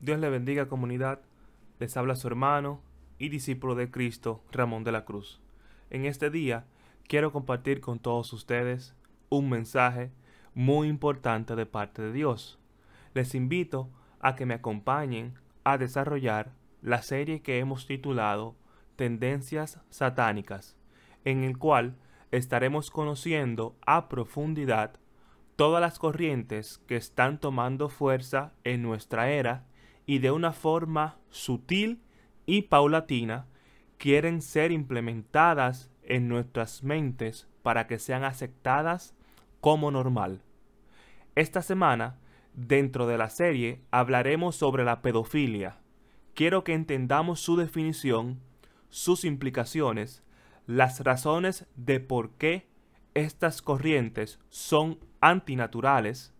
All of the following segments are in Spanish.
Dios le bendiga comunidad. Les habla su hermano y discípulo de Cristo, Ramón de la Cruz. En este día quiero compartir con todos ustedes un mensaje muy importante de parte de Dios. Les invito a que me acompañen a desarrollar la serie que hemos titulado Tendencias Satánicas, en el cual estaremos conociendo a profundidad todas las corrientes que están tomando fuerza en nuestra era y de una forma sutil y paulatina quieren ser implementadas en nuestras mentes para que sean aceptadas como normal. Esta semana, dentro de la serie, hablaremos sobre la pedofilia. Quiero que entendamos su definición, sus implicaciones, las razones de por qué estas corrientes son antinaturales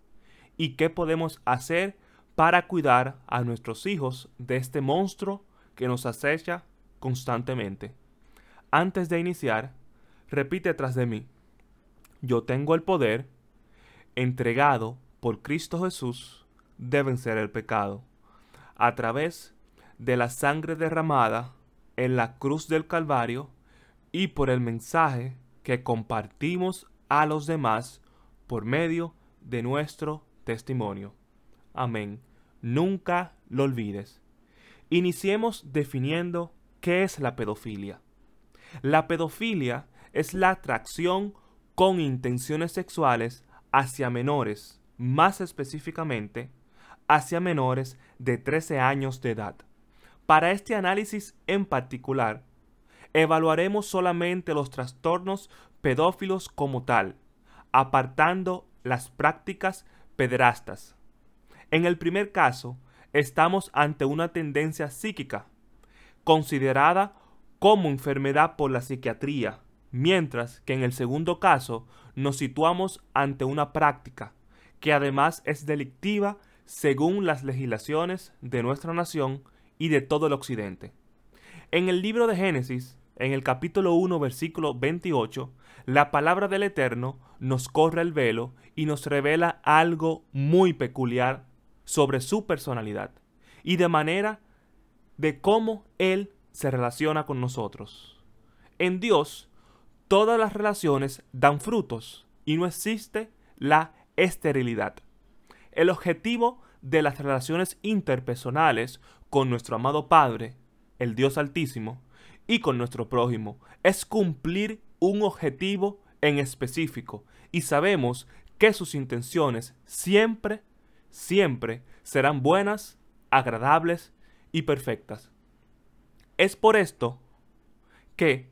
y qué podemos hacer para cuidar a nuestros hijos de este monstruo que nos acecha constantemente. Antes de iniciar, repite tras de mí. Yo tengo el poder entregado por Cristo Jesús de vencer el pecado a través de la sangre derramada en la cruz del Calvario y por el mensaje que compartimos a los demás por medio de nuestro testimonio. Amén. Nunca lo olvides. Iniciemos definiendo qué es la pedofilia. La pedofilia es la atracción con intenciones sexuales hacia menores, más específicamente hacia menores de 13 años de edad. Para este análisis en particular, evaluaremos solamente los trastornos pedófilos como tal, apartando las prácticas pederastas. En el primer caso, estamos ante una tendencia psíquica, considerada como enfermedad por la psiquiatría, mientras que en el segundo caso nos situamos ante una práctica, que además es delictiva según las legislaciones de nuestra nación y de todo el occidente. En el libro de Génesis, en el capítulo 1, versículo 28, la palabra del Eterno nos corre el velo y nos revela algo muy peculiar sobre su personalidad y de manera de cómo Él se relaciona con nosotros. En Dios, todas las relaciones dan frutos y no existe la esterilidad. El objetivo de las relaciones interpersonales con nuestro amado Padre, el Dios Altísimo, y con nuestro prójimo. Es cumplir un objetivo en específico y sabemos que sus intenciones siempre, siempre serán buenas, agradables y perfectas. Es por esto que,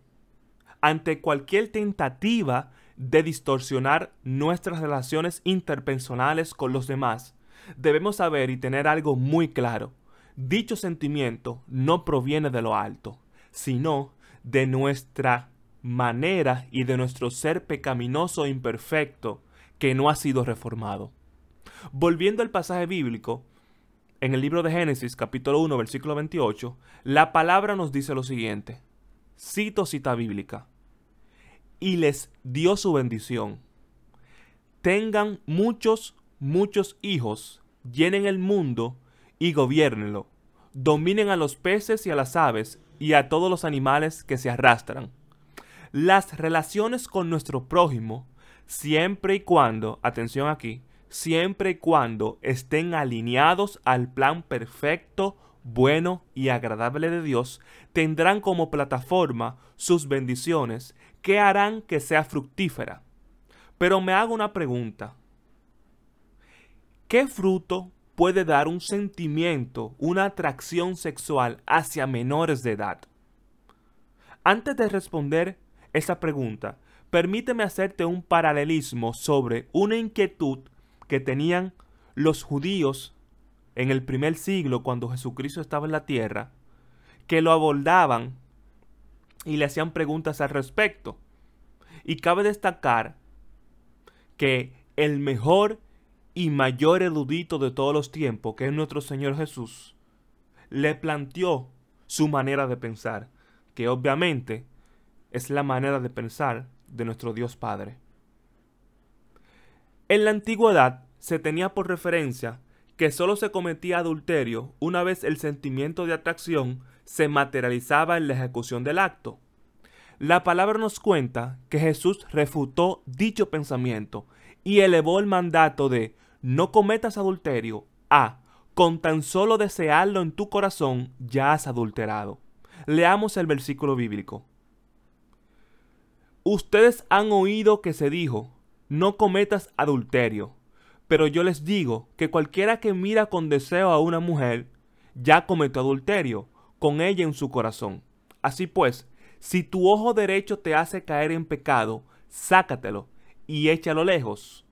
ante cualquier tentativa de distorsionar nuestras relaciones interpersonales con los demás, debemos saber y tener algo muy claro. Dicho sentimiento no proviene de lo alto, sino de nuestra manera y de nuestro ser pecaminoso e imperfecto que no ha sido reformado. Volviendo al pasaje bíblico, en el libro de Génesis capítulo 1 versículo 28, la palabra nos dice lo siguiente. Cito cita bíblica. Y les dio su bendición. Tengan muchos, muchos hijos, llenen el mundo y gobiernenlo. Dominen a los peces y a las aves y a todos los animales que se arrastran. Las relaciones con nuestro prójimo, siempre y cuando, atención aquí, siempre y cuando estén alineados al plan perfecto, bueno y agradable de Dios, tendrán como plataforma sus bendiciones que harán que sea fructífera. Pero me hago una pregunta. ¿Qué fruto puede dar un sentimiento, una atracción sexual hacia menores de edad. Antes de responder esa pregunta, permíteme hacerte un paralelismo sobre una inquietud que tenían los judíos en el primer siglo cuando Jesucristo estaba en la tierra, que lo abordaban y le hacían preguntas al respecto. Y cabe destacar que el mejor y mayor erudito de todos los tiempos, que es nuestro Señor Jesús, le planteó su manera de pensar, que obviamente es la manera de pensar de nuestro Dios Padre. En la antigüedad se tenía por referencia que solo se cometía adulterio una vez el sentimiento de atracción se materializaba en la ejecución del acto. La palabra nos cuenta que Jesús refutó dicho pensamiento y elevó el mandato de no cometas adulterio a con tan solo desearlo en tu corazón ya has adulterado. Leamos el versículo bíblico. Ustedes han oído que se dijo, no cometas adulterio. Pero yo les digo que cualquiera que mira con deseo a una mujer, ya cometió adulterio con ella en su corazón. Así pues, si tu ojo derecho te hace caer en pecado, sácatelo y échalo lejos.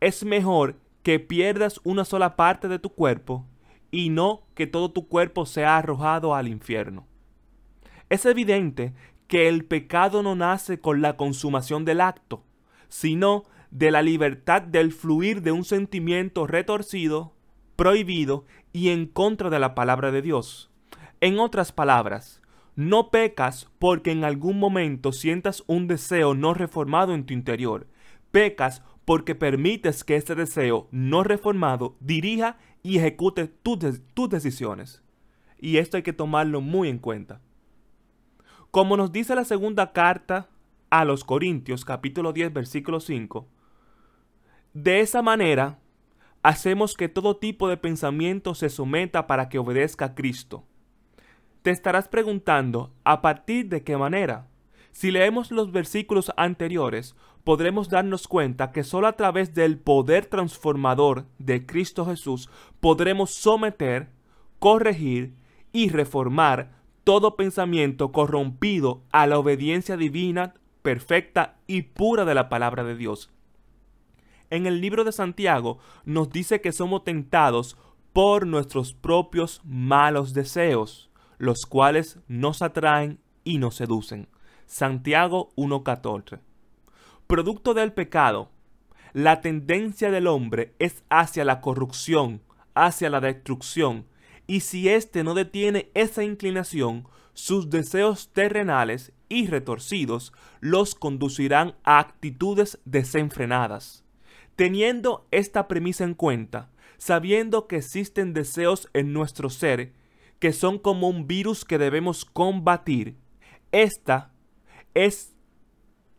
Es mejor que pierdas una sola parte de tu cuerpo y no que todo tu cuerpo sea arrojado al infierno. Es evidente que el pecado no nace con la consumación del acto, sino de la libertad del fluir de un sentimiento retorcido, prohibido y en contra de la palabra de Dios. En otras palabras, no pecas porque en algún momento sientas un deseo no reformado en tu interior. Pecas porque permites que ese deseo no reformado dirija y ejecute tus, tus decisiones. Y esto hay que tomarlo muy en cuenta. Como nos dice la segunda carta a los Corintios capítulo 10 versículo 5, de esa manera hacemos que todo tipo de pensamiento se someta para que obedezca a Cristo. Te estarás preguntando, ¿a partir de qué manera? Si leemos los versículos anteriores, podremos darnos cuenta que solo a través del poder transformador de Cristo Jesús podremos someter, corregir y reformar todo pensamiento corrompido a la obediencia divina perfecta y pura de la palabra de Dios. En el libro de Santiago nos dice que somos tentados por nuestros propios malos deseos, los cuales nos atraen y nos seducen. Santiago 1.14. Producto del pecado, la tendencia del hombre es hacia la corrupción, hacia la destrucción, y si éste no detiene esa inclinación, sus deseos terrenales y retorcidos los conducirán a actitudes desenfrenadas. Teniendo esta premisa en cuenta, sabiendo que existen deseos en nuestro ser que son como un virus que debemos combatir, esta es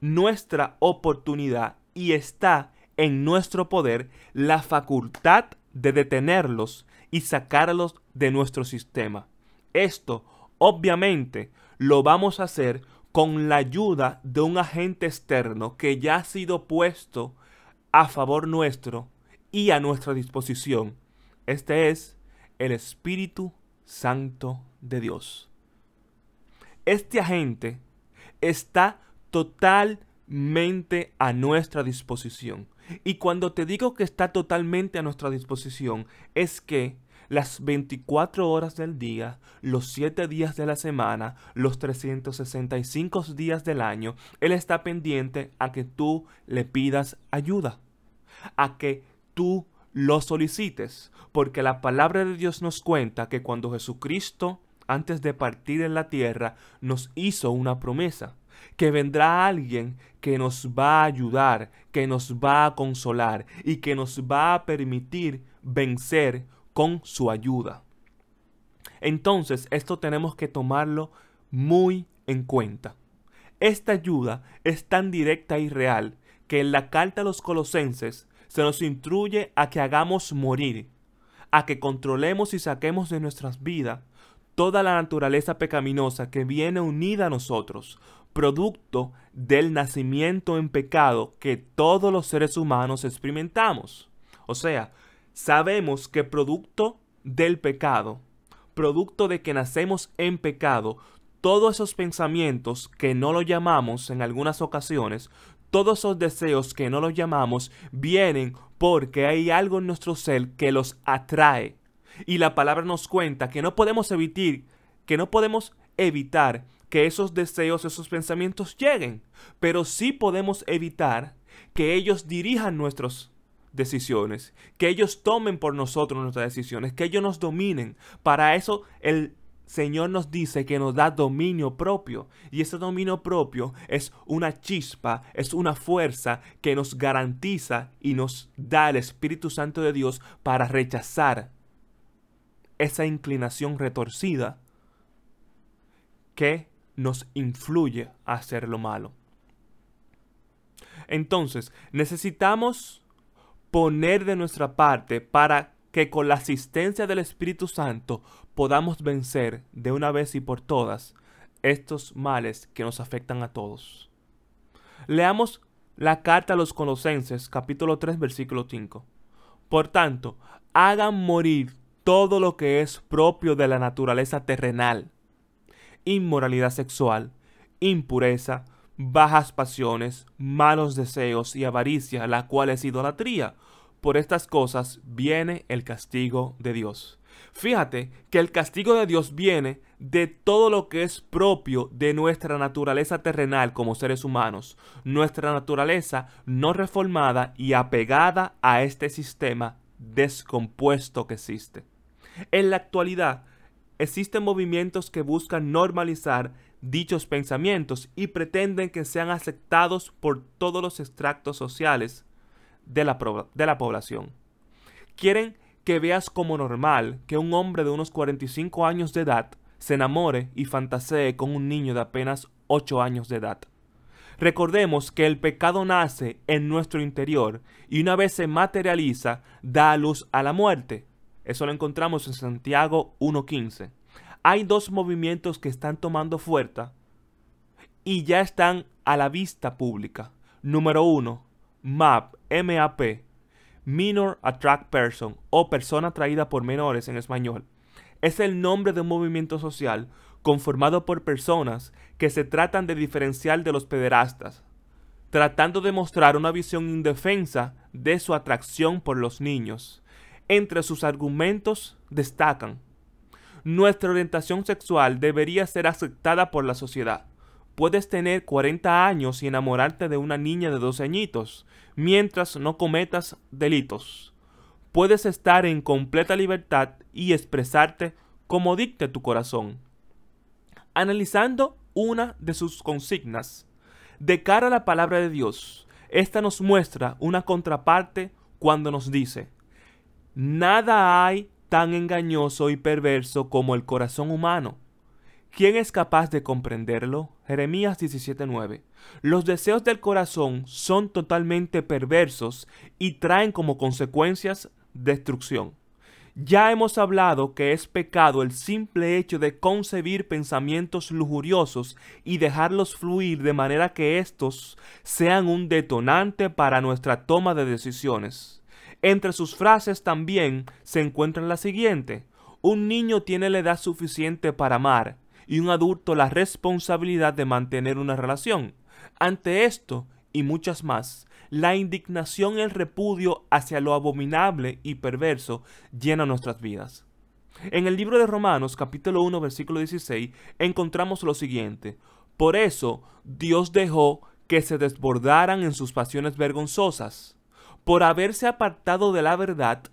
nuestra oportunidad y está en nuestro poder la facultad de detenerlos y sacarlos de nuestro sistema. Esto, obviamente, lo vamos a hacer con la ayuda de un agente externo que ya ha sido puesto a favor nuestro y a nuestra disposición. Este es el Espíritu Santo de Dios. Este agente está totalmente a nuestra disposición. Y cuando te digo que está totalmente a nuestra disposición, es que las 24 horas del día, los 7 días de la semana, los 365 días del año, Él está pendiente a que tú le pidas ayuda, a que tú lo solicites, porque la palabra de Dios nos cuenta que cuando Jesucristo, antes de partir en la tierra, nos hizo una promesa que vendrá alguien que nos va a ayudar, que nos va a consolar y que nos va a permitir vencer con su ayuda. Entonces, esto tenemos que tomarlo muy en cuenta. Esta ayuda es tan directa y real que en la carta a los colosenses se nos instruye a que hagamos morir, a que controlemos y saquemos de nuestras vidas toda la naturaleza pecaminosa que viene unida a nosotros, producto del nacimiento en pecado que todos los seres humanos experimentamos. O sea, sabemos que producto del pecado, producto de que nacemos en pecado, todos esos pensamientos que no lo llamamos en algunas ocasiones, todos esos deseos que no los llamamos, vienen porque hay algo en nuestro ser que los atrae. Y la palabra nos cuenta que no podemos evitar, que no podemos evitar que esos deseos, esos pensamientos lleguen, pero sí podemos evitar que ellos dirijan nuestros decisiones, que ellos tomen por nosotros nuestras decisiones, que ellos nos dominen. Para eso el Señor nos dice que nos da dominio propio. Y ese dominio propio es una chispa, es una fuerza que nos garantiza y nos da el Espíritu Santo de Dios para rechazar esa inclinación retorcida que nos influye a hacer lo malo. Entonces, necesitamos poner de nuestra parte para que con la asistencia del Espíritu Santo podamos vencer de una vez y por todas estos males que nos afectan a todos. Leamos la carta a los Colosenses capítulo 3 versículo 5. Por tanto, hagan morir todo lo que es propio de la naturaleza terrenal, inmoralidad sexual, impureza, bajas pasiones, malos deseos y avaricia, la cual es idolatría. Por estas cosas viene el castigo de Dios. Fíjate que el castigo de Dios viene de todo lo que es propio de nuestra naturaleza terrenal como seres humanos, nuestra naturaleza no reformada y apegada a este sistema descompuesto que existe. En la actualidad, existen movimientos que buscan normalizar dichos pensamientos y pretenden que sean aceptados por todos los extractos sociales de la, de la población. Quieren que veas como normal que un hombre de unos 45 años de edad se enamore y fantasee con un niño de apenas 8 años de edad. Recordemos que el pecado nace en nuestro interior y una vez se materializa da a luz a la muerte. Eso lo encontramos en Santiago 1.15 hay dos movimientos que están tomando fuerza y ya están a la vista pública. Número uno, MAP, MAP, Minor Attract Person o persona atraída por menores en español. Es el nombre de un movimiento social conformado por personas que se tratan de diferenciar de los pederastas, tratando de mostrar una visión indefensa de su atracción por los niños. Entre sus argumentos destacan nuestra orientación sexual debería ser aceptada por la sociedad. Puedes tener 40 años y enamorarte de una niña de 12 añitos, mientras no cometas delitos. Puedes estar en completa libertad y expresarte como dicte tu corazón. Analizando una de sus consignas, de cara a la palabra de Dios, esta nos muestra una contraparte cuando nos dice, nada hay tan engañoso y perverso como el corazón humano. ¿Quién es capaz de comprenderlo? Jeremías 17:9. Los deseos del corazón son totalmente perversos y traen como consecuencias destrucción. Ya hemos hablado que es pecado el simple hecho de concebir pensamientos lujuriosos y dejarlos fluir de manera que éstos sean un detonante para nuestra toma de decisiones. Entre sus frases también se encuentra la siguiente. Un niño tiene la edad suficiente para amar y un adulto la responsabilidad de mantener una relación. Ante esto y muchas más, la indignación y el repudio hacia lo abominable y perverso llena nuestras vidas. En el libro de Romanos capítulo 1 versículo 16 encontramos lo siguiente. Por eso Dios dejó que se desbordaran en sus pasiones vergonzosas por haberse apartado de la verdad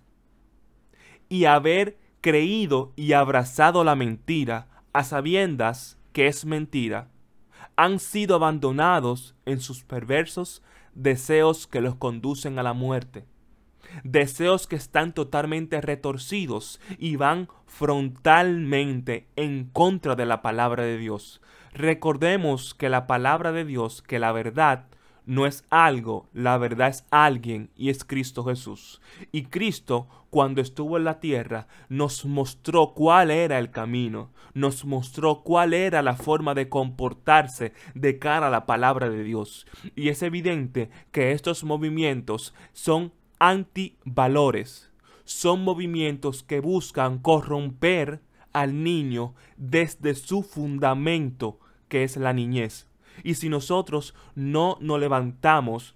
y haber creído y abrazado la mentira a sabiendas que es mentira, han sido abandonados en sus perversos deseos que los conducen a la muerte. Deseos que están totalmente retorcidos y van frontalmente en contra de la palabra de Dios. Recordemos que la palabra de Dios, que la verdad, no es algo, la verdad es alguien y es Cristo Jesús. Y Cristo, cuando estuvo en la tierra, nos mostró cuál era el camino, nos mostró cuál era la forma de comportarse de cara a la palabra de Dios. Y es evidente que estos movimientos son antivalores, son movimientos que buscan corromper al niño desde su fundamento, que es la niñez. Y si nosotros no nos levantamos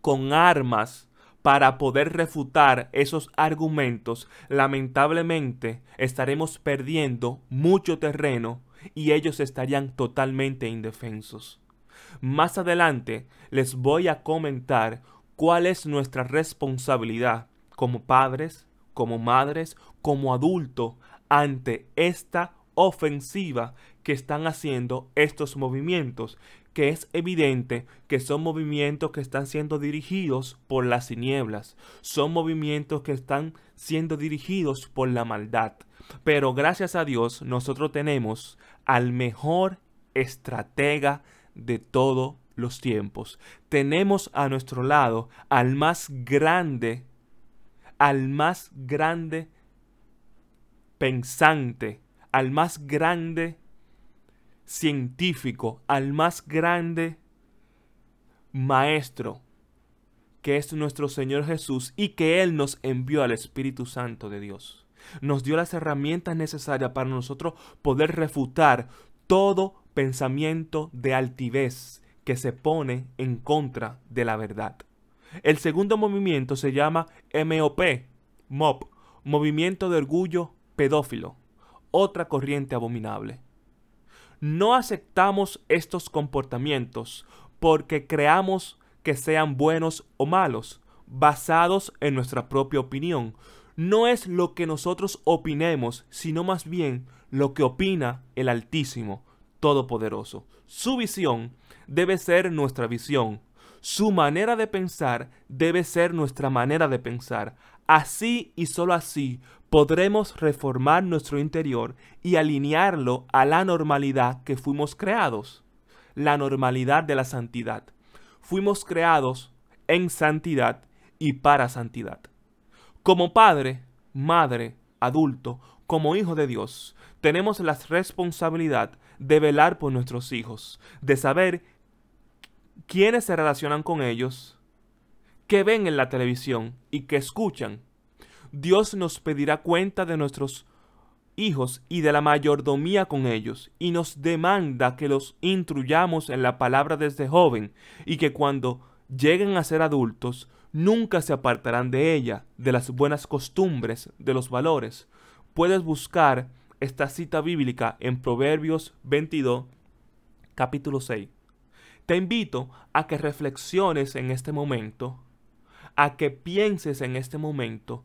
con armas para poder refutar esos argumentos, lamentablemente estaremos perdiendo mucho terreno y ellos estarían totalmente indefensos. Más adelante les voy a comentar cuál es nuestra responsabilidad como padres, como madres, como adultos ante esta ofensiva que están haciendo estos movimientos, que es evidente que son movimientos que están siendo dirigidos por las tinieblas, son movimientos que están siendo dirigidos por la maldad. Pero gracias a Dios nosotros tenemos al mejor estratega de todos los tiempos. Tenemos a nuestro lado al más grande, al más grande pensante, al más grande científico, al más grande maestro, que es nuestro Señor Jesús y que Él nos envió al Espíritu Santo de Dios. Nos dio las herramientas necesarias para nosotros poder refutar todo pensamiento de altivez que se pone en contra de la verdad. El segundo movimiento se llama MOP, MOP, Movimiento de Orgullo Pedófilo, otra corriente abominable. No aceptamos estos comportamientos porque creamos que sean buenos o malos, basados en nuestra propia opinión. No es lo que nosotros opinemos, sino más bien lo que opina el Altísimo, Todopoderoso. Su visión debe ser nuestra visión. Su manera de pensar debe ser nuestra manera de pensar. Así y sólo así podremos reformar nuestro interior y alinearlo a la normalidad que fuimos creados, la normalidad de la santidad. Fuimos creados en santidad y para santidad. Como padre, madre, adulto, como hijo de Dios, tenemos la responsabilidad de velar por nuestros hijos, de saber quiénes se relacionan con ellos, qué ven en la televisión y qué escuchan. Dios nos pedirá cuenta de nuestros hijos y de la mayordomía con ellos, y nos demanda que los instruyamos en la palabra desde joven, y que cuando lleguen a ser adultos, nunca se apartarán de ella, de las buenas costumbres, de los valores. Puedes buscar esta cita bíblica en Proverbios 22, capítulo 6. Te invito a que reflexiones en este momento, a que pienses en este momento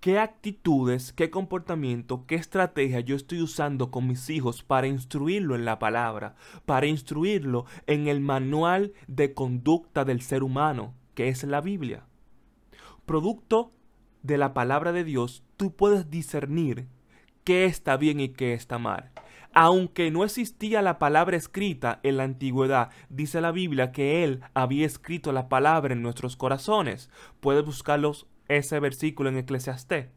qué actitudes, qué comportamiento, qué estrategia yo estoy usando con mis hijos para instruirlo en la palabra, para instruirlo en el manual de conducta del ser humano, que es la Biblia. Producto de la palabra de Dios, tú puedes discernir qué está bien y qué está mal. Aunque no existía la palabra escrita en la antigüedad, dice la Biblia que Él había escrito la palabra en nuestros corazones. Puedes buscarlos ese versículo en Eclesiastés.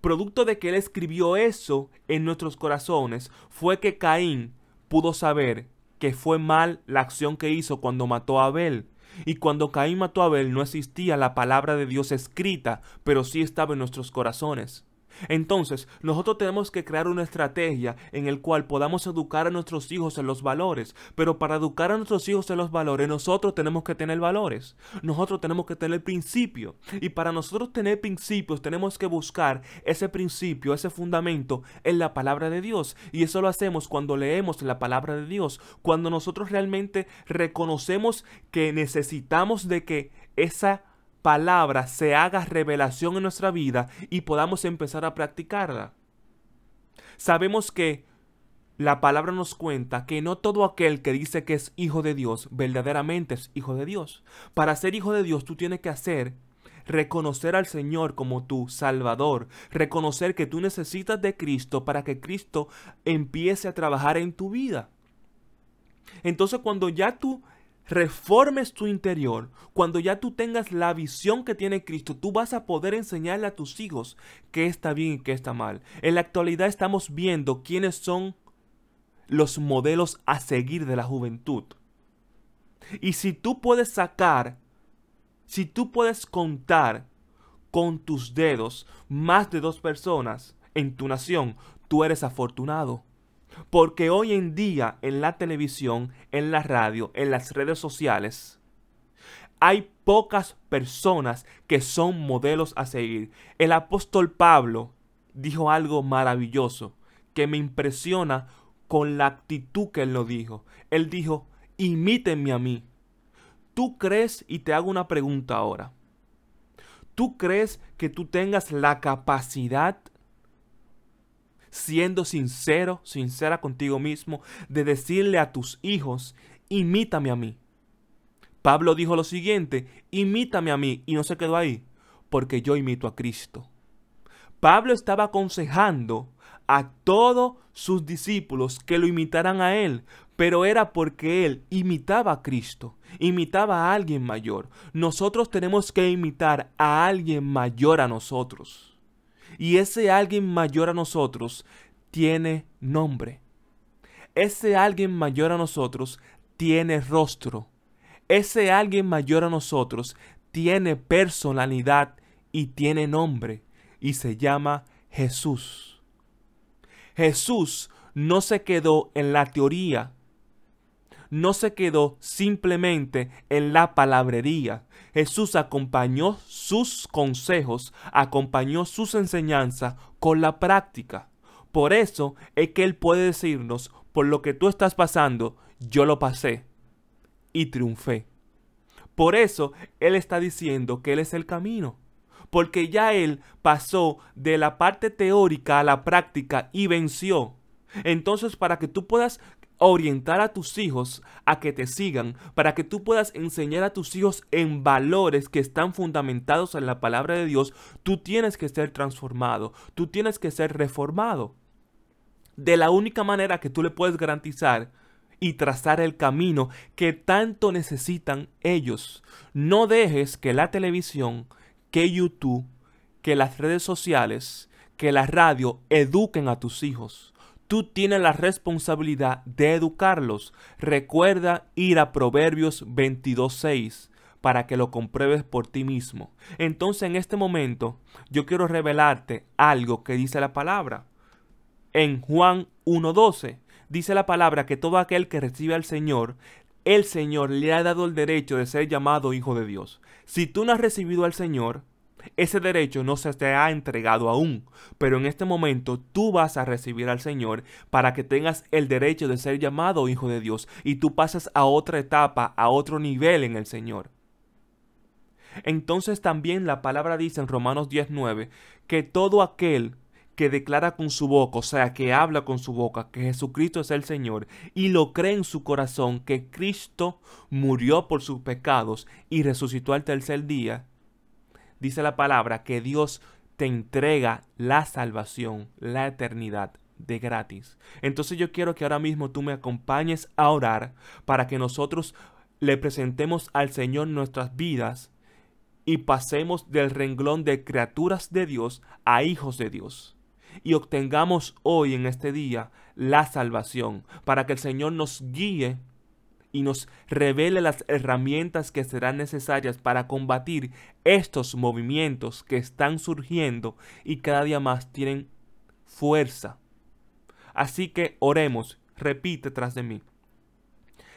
Producto de que Él escribió eso en nuestros corazones fue que Caín pudo saber que fue mal la acción que hizo cuando mató a Abel. Y cuando Caín mató a Abel no existía la palabra de Dios escrita, pero sí estaba en nuestros corazones. Entonces, nosotros tenemos que crear una estrategia en el cual podamos educar a nuestros hijos en los valores, pero para educar a nuestros hijos en los valores, nosotros tenemos que tener valores, nosotros tenemos que tener principio, y para nosotros tener principios tenemos que buscar ese principio, ese fundamento en la palabra de Dios, y eso lo hacemos cuando leemos la palabra de Dios, cuando nosotros realmente reconocemos que necesitamos de que esa palabra se haga revelación en nuestra vida y podamos empezar a practicarla. Sabemos que la palabra nos cuenta que no todo aquel que dice que es hijo de Dios verdaderamente es hijo de Dios. Para ser hijo de Dios tú tienes que hacer reconocer al Señor como tu Salvador, reconocer que tú necesitas de Cristo para que Cristo empiece a trabajar en tu vida. Entonces cuando ya tú reformes tu interior, cuando ya tú tengas la visión que tiene Cristo, tú vas a poder enseñarle a tus hijos qué está bien y qué está mal. En la actualidad estamos viendo quiénes son los modelos a seguir de la juventud. Y si tú puedes sacar, si tú puedes contar con tus dedos más de dos personas en tu nación, tú eres afortunado. Porque hoy en día en la televisión, en la radio, en las redes sociales, hay pocas personas que son modelos a seguir. El apóstol Pablo dijo algo maravilloso que me impresiona con la actitud que él lo dijo. Él dijo, imítenme a mí. ¿Tú crees, y te hago una pregunta ahora, ¿tú crees que tú tengas la capacidad siendo sincero, sincera contigo mismo, de decirle a tus hijos, imítame a mí. Pablo dijo lo siguiente, imítame a mí, y no se quedó ahí, porque yo imito a Cristo. Pablo estaba aconsejando a todos sus discípulos que lo imitaran a él, pero era porque él imitaba a Cristo, imitaba a alguien mayor. Nosotros tenemos que imitar a alguien mayor a nosotros. Y ese alguien mayor a nosotros tiene nombre. Ese alguien mayor a nosotros tiene rostro. Ese alguien mayor a nosotros tiene personalidad y tiene nombre y se llama Jesús. Jesús no se quedó en la teoría, no se quedó simplemente en la palabrería. Jesús acompañó sus consejos, acompañó sus enseñanzas con la práctica. Por eso es que Él puede decirnos, por lo que tú estás pasando, yo lo pasé y triunfé. Por eso Él está diciendo que Él es el camino porque ya Él pasó de la parte teórica a la práctica y venció. Entonces, para que tú puedas orientar a tus hijos a que te sigan, para que tú puedas enseñar a tus hijos en valores que están fundamentados en la palabra de Dios, tú tienes que ser transformado, tú tienes que ser reformado. De la única manera que tú le puedes garantizar y trazar el camino que tanto necesitan ellos. No dejes que la televisión, que YouTube, que las redes sociales, que la radio eduquen a tus hijos. Tú tienes la responsabilidad de educarlos. Recuerda ir a Proverbios 22.6 para que lo compruebes por ti mismo. Entonces en este momento yo quiero revelarte algo que dice la palabra. En Juan 1.12 dice la palabra que todo aquel que recibe al Señor, el Señor le ha dado el derecho de ser llamado hijo de Dios. Si tú no has recibido al Señor, ese derecho no se te ha entregado aún, pero en este momento tú vas a recibir al Señor para que tengas el derecho de ser llamado hijo de Dios y tú pasas a otra etapa, a otro nivel en el Señor. Entonces también la palabra dice en Romanos 19 que todo aquel que declara con su boca, o sea, que habla con su boca que Jesucristo es el Señor y lo cree en su corazón que Cristo murió por sus pecados y resucitó al tercer día, dice la palabra que Dios te entrega la salvación, la eternidad de gratis. Entonces yo quiero que ahora mismo tú me acompañes a orar para que nosotros le presentemos al Señor nuestras vidas y pasemos del renglón de criaturas de Dios a hijos de Dios. Y obtengamos hoy en este día la salvación para que el Señor nos guíe y nos revele las herramientas que serán necesarias para combatir estos movimientos que están surgiendo y cada día más tienen fuerza. Así que oremos, repite tras de mí.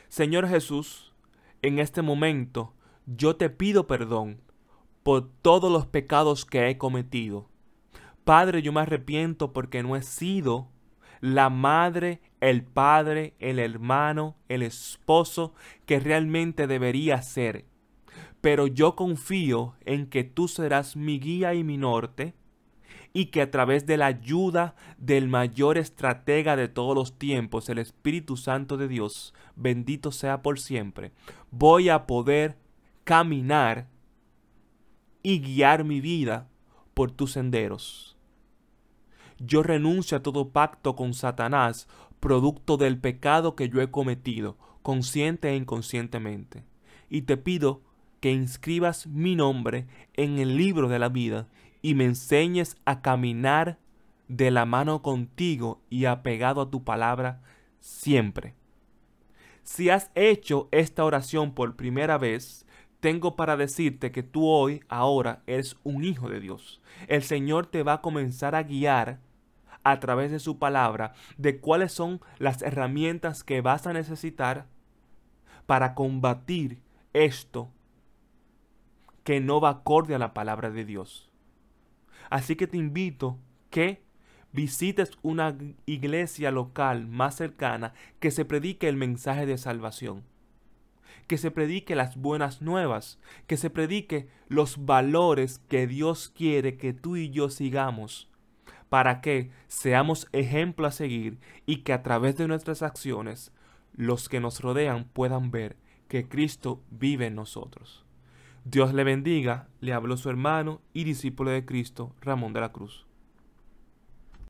Señor Jesús, en este momento yo te pido perdón por todos los pecados que he cometido. Padre, yo me arrepiento porque no he sido la madre, el padre, el hermano, el esposo que realmente debería ser. Pero yo confío en que tú serás mi guía y mi norte, y que a través de la ayuda del mayor estratega de todos los tiempos, el Espíritu Santo de Dios, bendito sea por siempre, voy a poder caminar y guiar mi vida por tus senderos yo renuncio a todo pacto con Satanás, producto del pecado que yo he cometido, consciente e inconscientemente. Y te pido que inscribas mi nombre en el libro de la vida y me enseñes a caminar de la mano contigo y apegado a tu palabra siempre. Si has hecho esta oración por primera vez, tengo para decirte que tú hoy, ahora, eres un hijo de Dios. El Señor te va a comenzar a guiar a través de su palabra de cuáles son las herramientas que vas a necesitar para combatir esto que no va acorde a la palabra de Dios. Así que te invito que visites una iglesia local más cercana que se predique el mensaje de salvación, que se predique las buenas nuevas, que se predique los valores que Dios quiere que tú y yo sigamos para que seamos ejemplo a seguir y que a través de nuestras acciones los que nos rodean puedan ver que Cristo vive en nosotros. Dios le bendiga, le habló su hermano y discípulo de Cristo, Ramón de la Cruz.